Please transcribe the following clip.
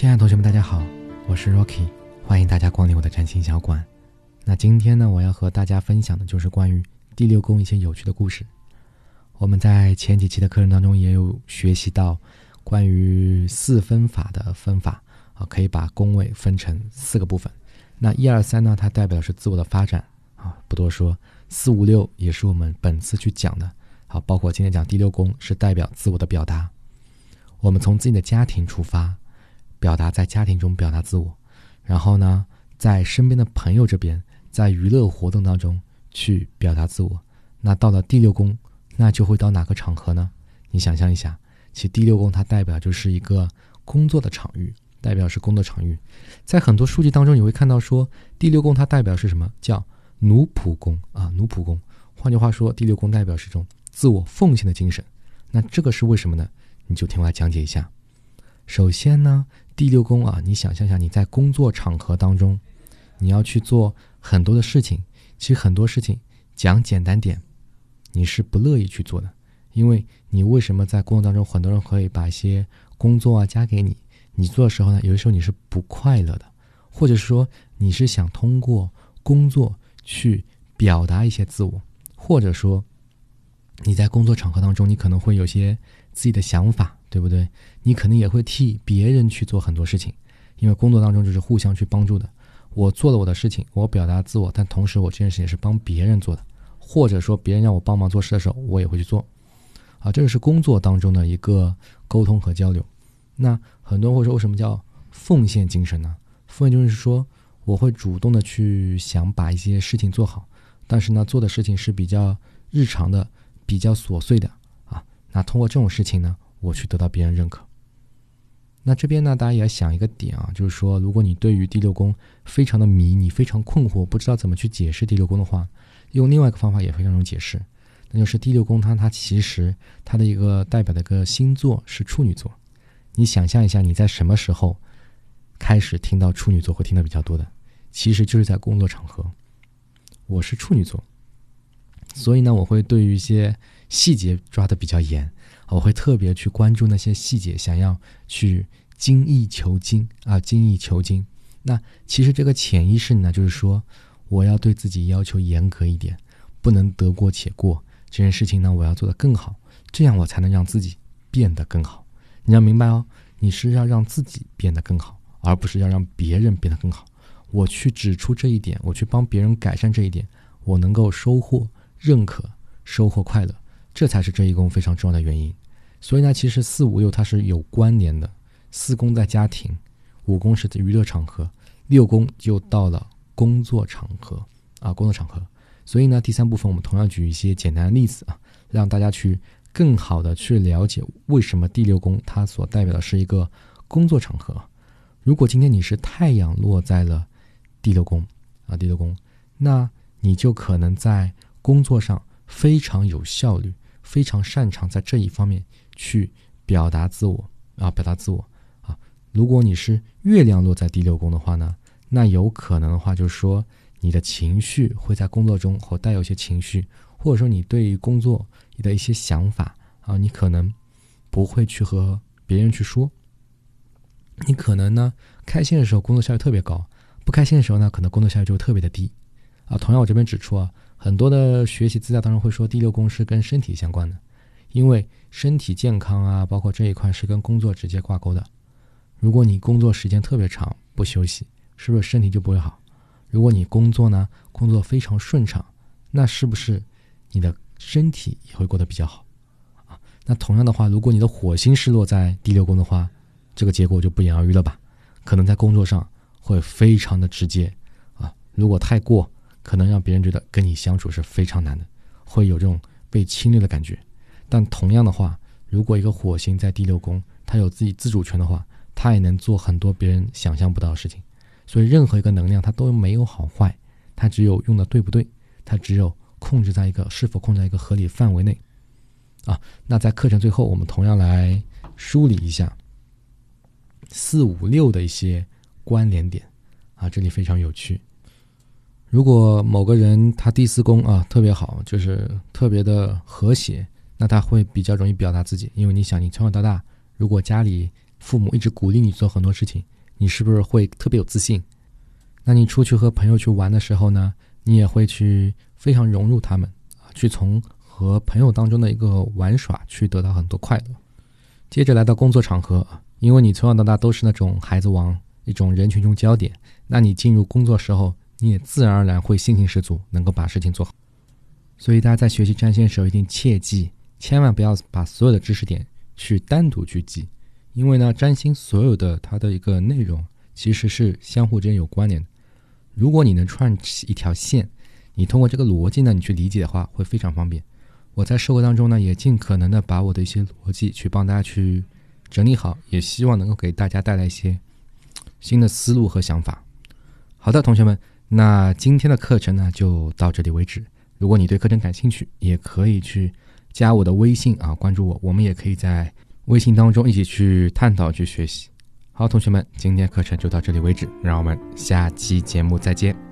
亲爱的同学们，大家好，我是 Rocky，欢迎大家光临我的占星小馆。那今天呢，我要和大家分享的就是关于第六宫一些有趣的故事。我们在前几期的课程当中也有学习到关于四分法的分法啊，可以把宫位分成四个部分。那一二三呢，它代表的是自我的发展啊，不多说。四五六也是我们本次去讲的，好，包括今天讲第六宫是代表自我的表达。我们从自己的家庭出发。表达在家庭中表达自我，然后呢，在身边的朋友这边，在娱乐活动当中去表达自我。那到了第六宫，那就会到哪个场合呢？你想象一下，其实第六宫它代表就是一个工作的场域，代表是工作场域。在很多书籍当中，你会看到说第六宫它代表是什么？叫奴仆宫啊，奴仆宫。换句话说，第六宫代表是一种自我奉献的精神。那这个是为什么呢？你就听我来讲解一下。首先呢。第六宫啊，你想象一下，你在工作场合当中，你要去做很多的事情。其实很多事情讲简单点，你是不乐意去做的，因为你为什么在工作当中，很多人可以把一些工作啊加给你，你做的时候呢，有的时候你是不快乐的，或者说你是想通过工作去表达一些自我，或者说你在工作场合当中，你可能会有些自己的想法。对不对？你可能也会替别人去做很多事情，因为工作当中就是互相去帮助的。我做了我的事情，我表达自我，但同时我这件事情是帮别人做的，或者说别人让我帮忙做事的时候，我也会去做。啊，这个是工作当中的一个沟通和交流。那很多人会说，为什么叫奉献精神呢？奉献就是说，我会主动的去想把一些事情做好，但是呢，做的事情是比较日常的、比较琐碎的啊。那通过这种事情呢？我去得到别人认可。那这边呢，大家也要想一个点啊，就是说，如果你对于第六宫非常的迷，你非常困惑，不知道怎么去解释第六宫的话，用另外一个方法也非常容易解释，那就是第六宫它它其实它的一个代表的一个星座是处女座。你想象一下，你在什么时候开始听到处女座会听的比较多的？其实就是在工作场合。我是处女座，所以呢，我会对于一些细节抓的比较严。我会特别去关注那些细节，想要去精益求精啊，精益求精。那其实这个潜意识呢，就是说我要对自己要求严格一点，不能得过且过。这件事情呢，我要做得更好，这样我才能让自己变得更好。你要明白哦，你是要让自己变得更好，而不是要让别人变得更好。我去指出这一点，我去帮别人改善这一点，我能够收获认可，收获快乐，这才是这一宫非常重要的原因。所以呢，其实四五六它是有关联的。四宫在家庭，五宫是娱乐场合，六宫就到了工作场合啊，工作场合。所以呢，第三部分我们同样举一些简单的例子啊，让大家去更好的去了解为什么第六宫它所代表的是一个工作场合。如果今天你是太阳落在了第六宫啊，第六宫，那你就可能在工作上非常有效率，非常擅长在这一方面。去表达自我啊，表达自我啊。如果你是月亮落在第六宫的话呢，那有可能的话就是说，你的情绪会在工作中或带有一些情绪，或者说你对于工作你的一些想法啊，你可能不会去和别人去说。你可能呢，开心的时候工作效率特别高，不开心的时候呢，可能工作效率就特别的低啊。同样，我这边指出啊，很多的学习资料当中会说第六宫是跟身体相关的。因为身体健康啊，包括这一块是跟工作直接挂钩的。如果你工作时间特别长不休息，是不是身体就不会好？如果你工作呢，工作非常顺畅，那是不是你的身体也会过得比较好？啊，那同样的话，如果你的火星是落在第六宫的话，这个结果就不言而喻了吧？可能在工作上会非常的直接啊，如果太过，可能让别人觉得跟你相处是非常难的，会有这种被侵略的感觉。但同样的话，如果一个火星在第六宫，它有自己自主权的话，它也能做很多别人想象不到的事情。所以，任何一个能量它都没有好坏，它只有用的对不对，它只有控制在一个是否控制在一个合理范围内。啊，那在课程最后，我们同样来梳理一下四五六的一些关联点。啊，这里非常有趣。如果某个人他第四宫啊特别好，就是特别的和谐。那他会比较容易表达自己，因为你想，你从小到大，如果家里父母一直鼓励你做很多事情，你是不是会特别有自信？那你出去和朋友去玩的时候呢，你也会去非常融入他们啊，去从和朋友当中的一个玩耍去得到很多快乐。接着来到工作场合，因为你从小到大都是那种孩子王，一种人群中焦点，那你进入工作时候，你也自然而然会信心十足，能够把事情做好。所以大家在学习占星的时候，一定切记，千万不要把所有的知识点去单独去记，因为呢，占星所有的它的一个内容其实是相互之间有关联的。如果你能串起一条线，你通过这个逻辑呢，你去理解的话，会非常方便。我在授课当中呢，也尽可能的把我的一些逻辑去帮大家去整理好，也希望能够给大家带来一些新的思路和想法。好的，同学们，那今天的课程呢就到这里为止。如果你对课程感兴趣，也可以去加我的微信啊，关注我，我们也可以在微信当中一起去探讨、去学习。好，同学们，今天课程就到这里为止，让我们下期节目再见。